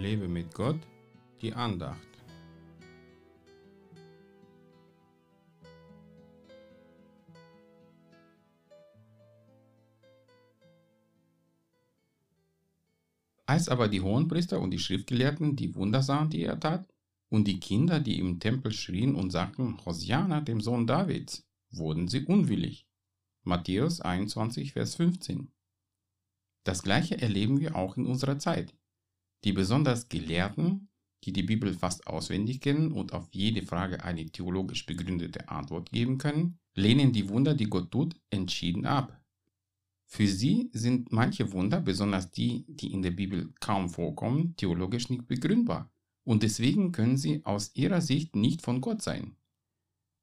Lebe mit Gott, die Andacht. Als aber die Hohenpriester und die Schriftgelehrten die Wunder sahen, die er tat, und die Kinder, die im Tempel schrien und sagten, Hosiana, dem Sohn Davids, wurden sie unwillig. Matthäus 21, Vers 15. Das gleiche erleben wir auch in unserer Zeit. Die besonders Gelehrten, die die Bibel fast auswendig kennen und auf jede Frage eine theologisch begründete Antwort geben können, lehnen die Wunder, die Gott tut, entschieden ab. Für sie sind manche Wunder, besonders die, die in der Bibel kaum vorkommen, theologisch nicht begründbar und deswegen können sie aus ihrer Sicht nicht von Gott sein.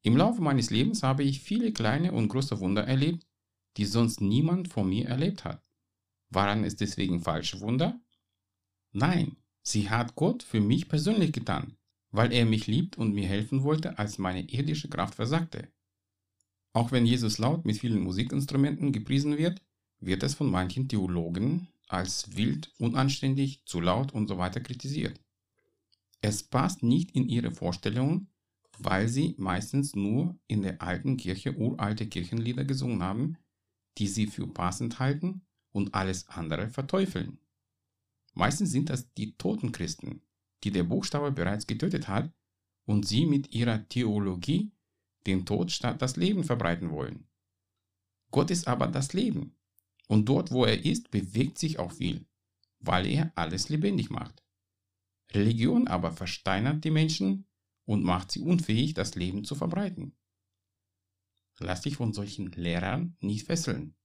Im Laufe meines Lebens habe ich viele kleine und große Wunder erlebt, die sonst niemand vor mir erlebt hat. Waren es deswegen falsche Wunder? Nein, sie hat Gott für mich persönlich getan, weil er mich liebt und mir helfen wollte, als meine irdische Kraft versagte. Auch wenn Jesus laut mit vielen Musikinstrumenten gepriesen wird, wird es von manchen Theologen als wild, unanständig, zu laut und so weiter kritisiert. Es passt nicht in ihre Vorstellungen, weil sie meistens nur in der alten Kirche uralte Kirchenlieder gesungen haben, die sie für passend halten und alles andere verteufeln. Meistens sind das die toten Christen, die der Buchstabe bereits getötet hat und sie mit ihrer Theologie den Tod statt das Leben verbreiten wollen. Gott ist aber das Leben und dort, wo er ist, bewegt sich auch viel, weil er alles lebendig macht. Religion aber versteinert die Menschen und macht sie unfähig, das Leben zu verbreiten. Lass dich von solchen Lehrern nicht fesseln.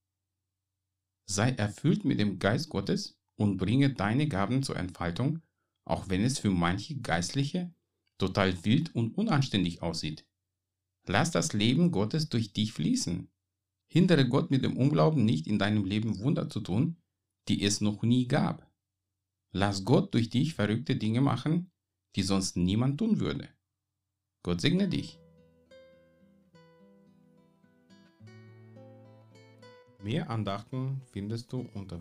Sei erfüllt mit dem Geist Gottes und bringe deine Gaben zur Entfaltung, auch wenn es für manche Geistliche total wild und unanständig aussieht. Lass das Leben Gottes durch dich fließen. Hindere Gott mit dem Unglauben nicht in deinem Leben Wunder zu tun, die es noch nie gab. Lass Gott durch dich verrückte Dinge machen, die sonst niemand tun würde. Gott segne dich. Mehr Andachten findest du unter